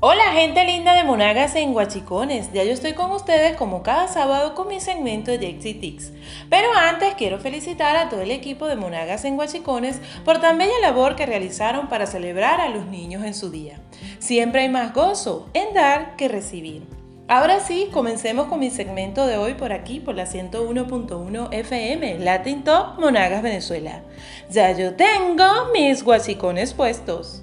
Hola gente linda de Monagas en Guachicones, ya yo estoy con ustedes como cada sábado con mi segmento de Jexy. Pero antes quiero felicitar a todo el equipo de Monagas en Guachicones por tan bella labor que realizaron para celebrar a los niños en su día. Siempre hay más gozo en dar que recibir. Ahora sí, comencemos con mi segmento de hoy por aquí, por la 101.1 FM, Latin Top Monagas Venezuela. Ya yo tengo mis guachicones puestos.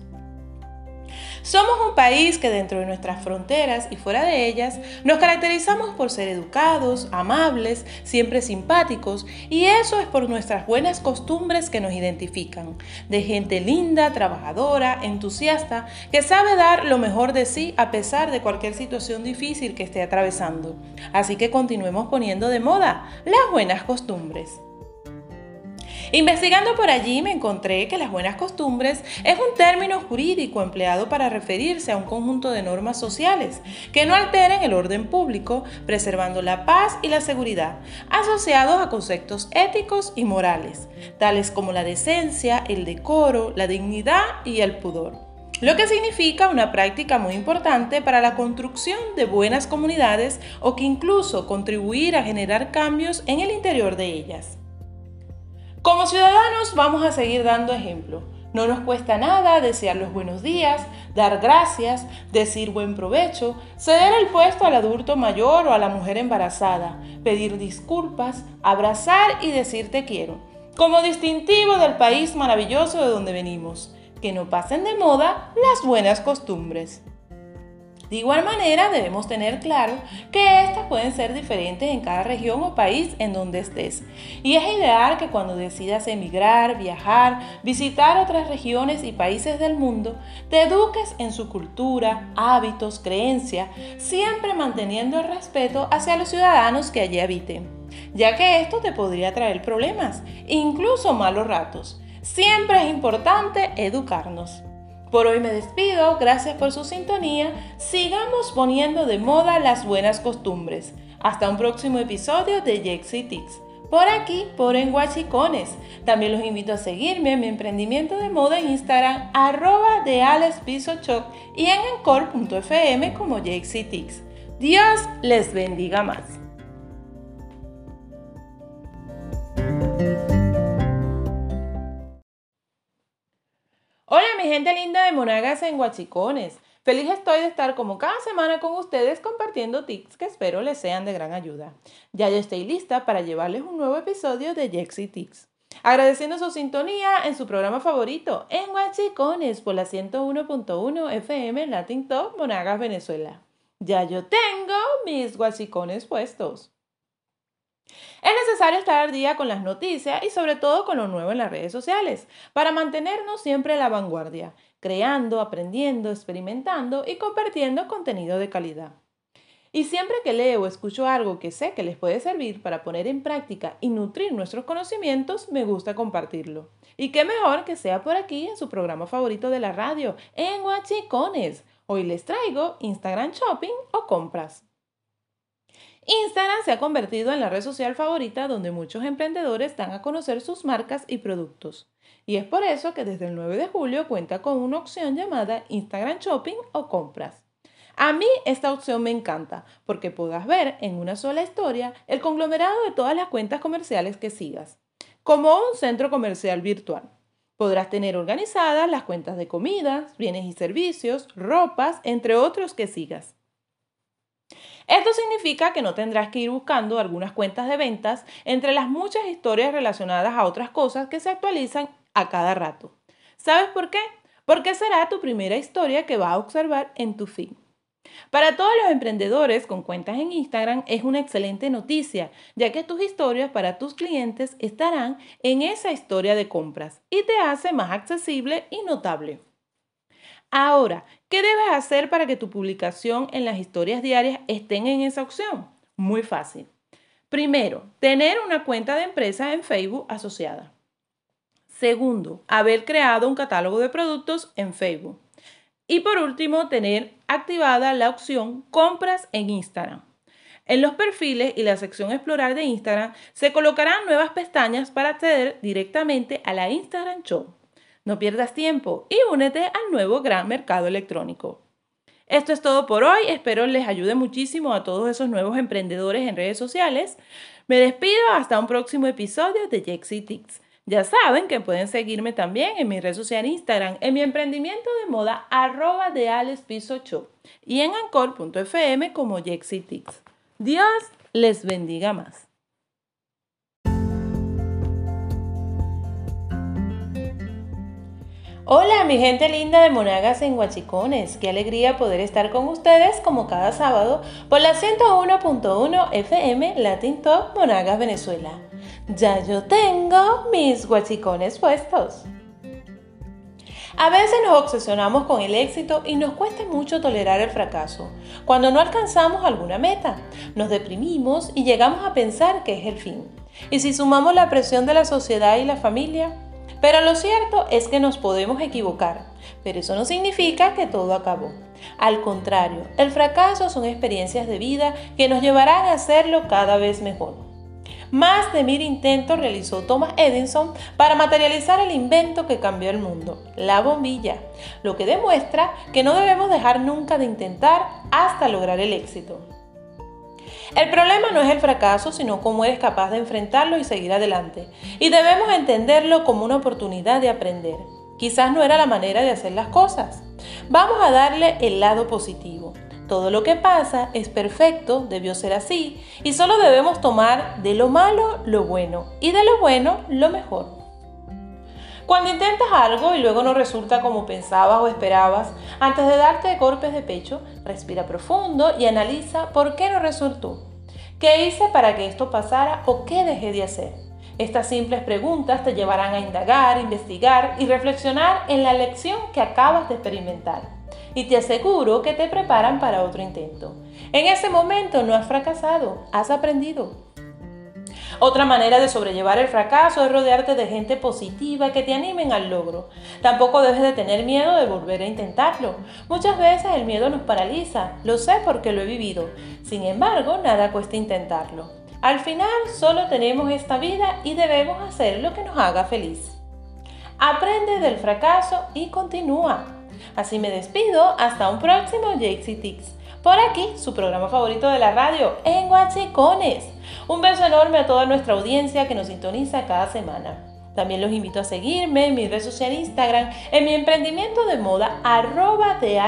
Somos un país que dentro de nuestras fronteras y fuera de ellas nos caracterizamos por ser educados, amables, siempre simpáticos y eso es por nuestras buenas costumbres que nos identifican, de gente linda, trabajadora, entusiasta, que sabe dar lo mejor de sí a pesar de cualquier situación difícil que esté atravesando. Así que continuemos poniendo de moda las buenas costumbres. Investigando por allí me encontré que las buenas costumbres es un término jurídico empleado para referirse a un conjunto de normas sociales que no alteren el orden público, preservando la paz y la seguridad, asociados a conceptos éticos y morales, tales como la decencia, el decoro, la dignidad y el pudor lo que significa una práctica muy importante para la construcción de buenas comunidades o que incluso contribuir a generar cambios en el interior de ellas. Como ciudadanos vamos a seguir dando ejemplo. No nos cuesta nada desear los buenos días, dar gracias, decir buen provecho, ceder el puesto al adulto mayor o a la mujer embarazada, pedir disculpas, abrazar y decir te quiero, como distintivo del país maravilloso de donde venimos. Que no pasen de moda las buenas costumbres. De igual manera, debemos tener claro que estas pueden ser diferentes en cada región o país en donde estés. Y es ideal que cuando decidas emigrar, viajar, visitar otras regiones y países del mundo, te eduques en su cultura, hábitos, creencias, siempre manteniendo el respeto hacia los ciudadanos que allí habiten, ya que esto te podría traer problemas, incluso malos ratos. Siempre es importante educarnos. Por hoy me despido, gracias por su sintonía, sigamos poniendo de moda las buenas costumbres. Hasta un próximo episodio de Jexy Tix. Por aquí, por en Guachicones. También los invito a seguirme en mi emprendimiento de moda en Instagram, arroba de y en encore.fm como Jexy Tix. Dios les bendiga más. Gente linda de Monagas en Guachicones. Feliz estoy de estar como cada semana con ustedes compartiendo tips que espero les sean de gran ayuda. Ya yo estoy lista para llevarles un nuevo episodio de Jexy Tips. Agradeciendo su sintonía en su programa favorito, en Guachicones, por la 101.1 FM Latin Top Monagas, Venezuela. Ya yo tengo mis guachicones puestos. Es necesario estar al día con las noticias y sobre todo con lo nuevo en las redes sociales para mantenernos siempre a la vanguardia, creando, aprendiendo, experimentando y compartiendo contenido de calidad. Y siempre que leo o escucho algo que sé que les puede servir para poner en práctica y nutrir nuestros conocimientos, me gusta compartirlo. Y qué mejor que sea por aquí en su programa favorito de la radio, en Guachicones. Hoy les traigo Instagram Shopping o compras. Instagram se ha convertido en la red social favorita donde muchos emprendedores dan a conocer sus marcas y productos. Y es por eso que desde el 9 de julio cuenta con una opción llamada Instagram Shopping o compras. A mí esta opción me encanta porque podrás ver en una sola historia el conglomerado de todas las cuentas comerciales que sigas, como un centro comercial virtual. Podrás tener organizadas las cuentas de comidas, bienes y servicios, ropas, entre otros que sigas. Esto significa que no tendrás que ir buscando algunas cuentas de ventas entre las muchas historias relacionadas a otras cosas que se actualizan a cada rato. ¿Sabes por qué? Porque será tu primera historia que vas a observar en tu feed. Para todos los emprendedores con cuentas en Instagram es una excelente noticia, ya que tus historias para tus clientes estarán en esa historia de compras y te hace más accesible y notable. Ahora, ¿qué debes hacer para que tu publicación en las historias diarias estén en esa opción? Muy fácil. Primero, tener una cuenta de empresa en Facebook asociada. Segundo, haber creado un catálogo de productos en Facebook. Y por último, tener activada la opción compras en Instagram. En los perfiles y la sección explorar de Instagram se colocarán nuevas pestañas para acceder directamente a la Instagram Show. No pierdas tiempo y únete al nuevo gran mercado electrónico. Esto es todo por hoy. Espero les ayude muchísimo a todos esos nuevos emprendedores en redes sociales. Me despido hasta un próximo episodio de Jexy Tics. Ya saben que pueden seguirme también en mi red social Instagram, en mi emprendimiento de moda arroba de Piso y en ancor.fm como Jexy. Dios les bendiga más. Hola mi gente linda de Monagas en Huachicones, qué alegría poder estar con ustedes como cada sábado por la 101.1 FM Latin Top Monagas Venezuela. Ya yo tengo mis huachicones puestos. A veces nos obsesionamos con el éxito y nos cuesta mucho tolerar el fracaso. Cuando no alcanzamos alguna meta, nos deprimimos y llegamos a pensar que es el fin. Y si sumamos la presión de la sociedad y la familia, pero lo cierto es que nos podemos equivocar, pero eso no significa que todo acabó. Al contrario, el fracaso son experiencias de vida que nos llevarán a hacerlo cada vez mejor. Más de mil intentos realizó Thomas Edison para materializar el invento que cambió el mundo, la bombilla, lo que demuestra que no debemos dejar nunca de intentar hasta lograr el éxito. El problema no es el fracaso, sino cómo eres capaz de enfrentarlo y seguir adelante. Y debemos entenderlo como una oportunidad de aprender. Quizás no era la manera de hacer las cosas. Vamos a darle el lado positivo. Todo lo que pasa es perfecto, debió ser así, y solo debemos tomar de lo malo lo bueno y de lo bueno lo mejor. Cuando intentas algo y luego no resulta como pensabas o esperabas, antes de darte golpes de pecho, respira profundo y analiza por qué no resultó. ¿Qué hice para que esto pasara o qué dejé de hacer? Estas simples preguntas te llevarán a indagar, investigar y reflexionar en la lección que acabas de experimentar. Y te aseguro que te preparan para otro intento. En ese momento no has fracasado, has aprendido. Otra manera de sobrellevar el fracaso es rodearte de gente positiva que te animen al logro. Tampoco debes de tener miedo de volver a intentarlo. Muchas veces el miedo nos paraliza, lo sé porque lo he vivido. Sin embargo, nada cuesta intentarlo. Al final solo tenemos esta vida y debemos hacer lo que nos haga feliz. Aprende del fracaso y continúa. Así me despido, hasta un próximo Jakesy Tics. Por aquí, su programa favorito de la radio, en Guachicones. Un beso enorme a toda nuestra audiencia que nos sintoniza cada semana. También los invito a seguirme en mi red social Instagram, en mi emprendimiento de moda arroba de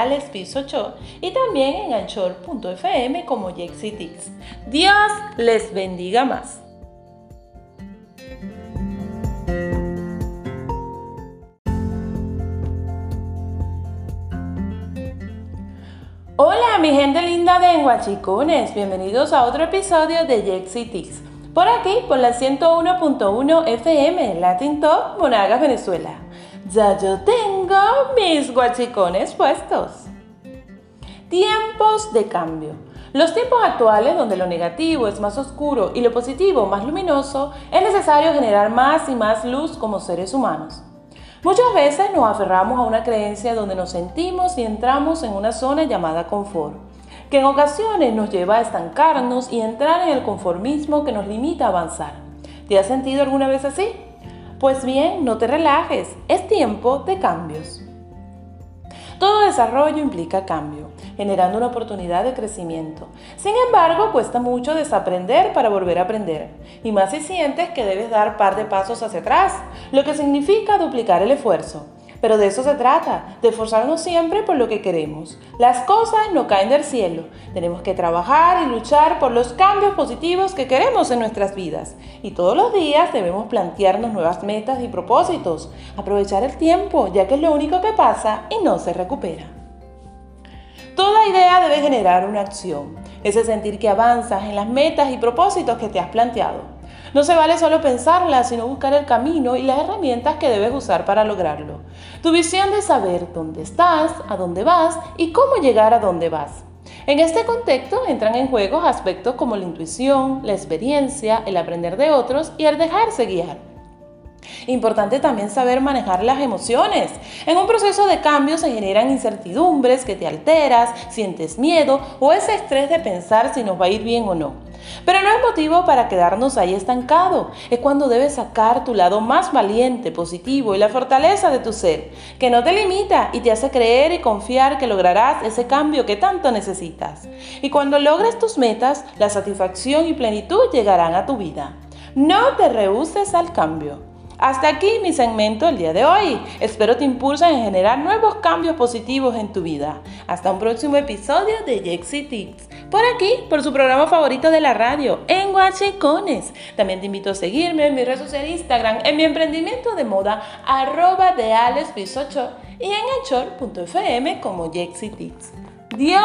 y también en anchor.fm como Jexitix. Dios les bendiga más. Hola mi gente linda de Enguachicones, bienvenidos a otro episodio de Jexy Tics. Por aquí, por la 101.1 FM, Latin Top, Monagas, Venezuela. Ya yo tengo mis guachicones puestos. Tiempos de cambio. Los tiempos actuales, donde lo negativo es más oscuro y lo positivo más luminoso, es necesario generar más y más luz como seres humanos. Muchas veces nos aferramos a una creencia donde nos sentimos y entramos en una zona llamada confort, que en ocasiones nos lleva a estancarnos y entrar en el conformismo que nos limita a avanzar. ¿Te has sentido alguna vez así? Pues bien, no te relajes, es tiempo de cambios. Todo desarrollo implica cambio, generando una oportunidad de crecimiento. Sin embargo, cuesta mucho desaprender para volver a aprender, y más si sientes que debes dar par de pasos hacia atrás, lo que significa duplicar el esfuerzo. Pero de eso se trata, de esforzarnos siempre por lo que queremos. Las cosas no caen del cielo. Tenemos que trabajar y luchar por los cambios positivos que queremos en nuestras vidas. Y todos los días debemos plantearnos nuevas metas y propósitos. Aprovechar el tiempo, ya que es lo único que pasa y no se recupera. Toda idea debe generar una acción, ese sentir que avanzas en las metas y propósitos que te has planteado. No se vale solo pensarla, sino buscar el camino y las herramientas que debes usar para lograrlo. Tu visión de saber dónde estás, a dónde vas y cómo llegar a dónde vas. En este contexto entran en juego aspectos como la intuición, la experiencia, el aprender de otros y el dejarse guiar. Importante también saber manejar las emociones. En un proceso de cambio se generan incertidumbres que te alteras, sientes miedo o ese estrés de pensar si nos va a ir bien o no. Pero no es motivo para quedarnos ahí estancado. Es cuando debes sacar tu lado más valiente, positivo y la fortaleza de tu ser, que no te limita y te hace creer y confiar que lograrás ese cambio que tanto necesitas. Y cuando logres tus metas, la satisfacción y plenitud llegarán a tu vida. No te rehuses al cambio. Hasta aquí mi segmento el día de hoy. Espero te impulsen a generar nuevos cambios positivos en tu vida. Hasta un próximo episodio de Jexy Tips. Por aquí, por su programa favorito de la radio, en Guachicones. También te invito a seguirme en mi red social Instagram, en mi emprendimiento de moda, arroba de Alex y en anchor.fm como Jexy Tips. Dios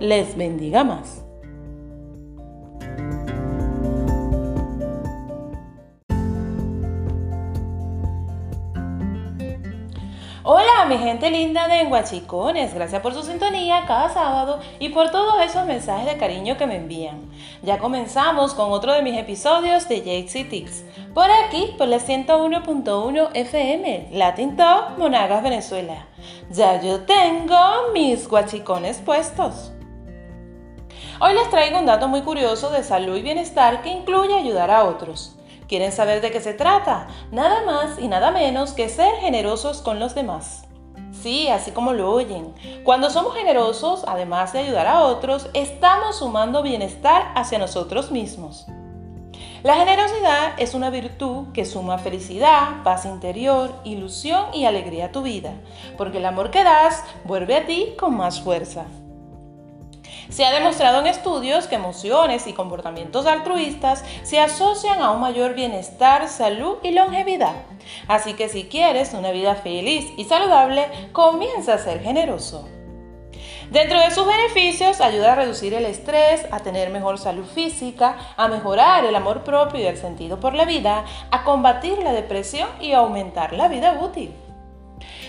les bendiga más. Hola, mi gente linda de Enguachicones. Gracias por su sintonía cada sábado y por todos esos mensajes de cariño que me envían. Ya comenzamos con otro de mis episodios de JC Tics. Por aquí, por la 101.1 FM, Latin Talk, Monagas, Venezuela. Ya yo tengo mis guachicones puestos. Hoy les traigo un dato muy curioso de salud y bienestar que incluye ayudar a otros. ¿Quieren saber de qué se trata? Nada más y nada menos que ser generosos con los demás. Sí, así como lo oyen. Cuando somos generosos, además de ayudar a otros, estamos sumando bienestar hacia nosotros mismos. La generosidad es una virtud que suma felicidad, paz interior, ilusión y alegría a tu vida, porque el amor que das vuelve a ti con más fuerza. Se ha demostrado en estudios que emociones y comportamientos altruistas se asocian a un mayor bienestar, salud y longevidad. Así que si quieres una vida feliz y saludable, comienza a ser generoso. Dentro de sus beneficios, ayuda a reducir el estrés, a tener mejor salud física, a mejorar el amor propio y el sentido por la vida, a combatir la depresión y a aumentar la vida útil.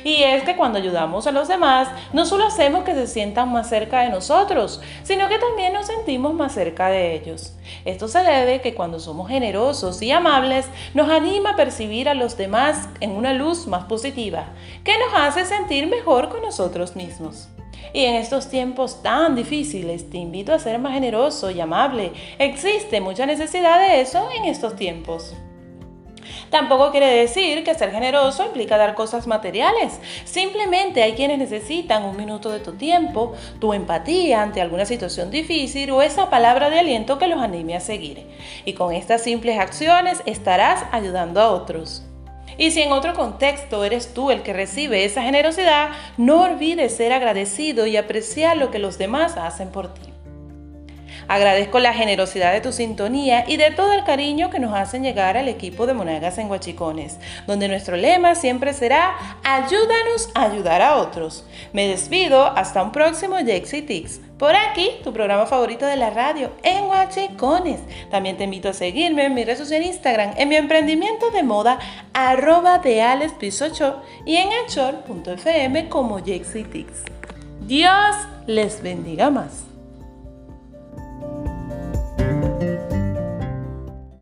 Y es que cuando ayudamos a los demás, no solo hacemos que se sientan más cerca de nosotros, sino que también nos sentimos más cerca de ellos. Esto se debe que cuando somos generosos y amables, nos anima a percibir a los demás en una luz más positiva, que nos hace sentir mejor con nosotros mismos. Y en estos tiempos tan difíciles te invito a ser más generoso y amable. Existe mucha necesidad de eso en estos tiempos. Tampoco quiere decir que ser generoso implica dar cosas materiales. Simplemente hay quienes necesitan un minuto de tu tiempo, tu empatía ante alguna situación difícil o esa palabra de aliento que los anime a seguir. Y con estas simples acciones estarás ayudando a otros. Y si en otro contexto eres tú el que recibe esa generosidad, no olvides ser agradecido y apreciar lo que los demás hacen por ti. Agradezco la generosidad de tu sintonía y de todo el cariño que nos hacen llegar al equipo de Monagas en Guachicones, donde nuestro lema siempre será ayúdanos a ayudar a otros. Me despido hasta un próximo Jexy Tix. Por aquí, tu programa favorito de la radio, en Guachicones. También te invito a seguirme en mi red social Instagram, en mi emprendimiento de moda, arroba y en anchor.fm como Jexy Tix. Dios les bendiga más.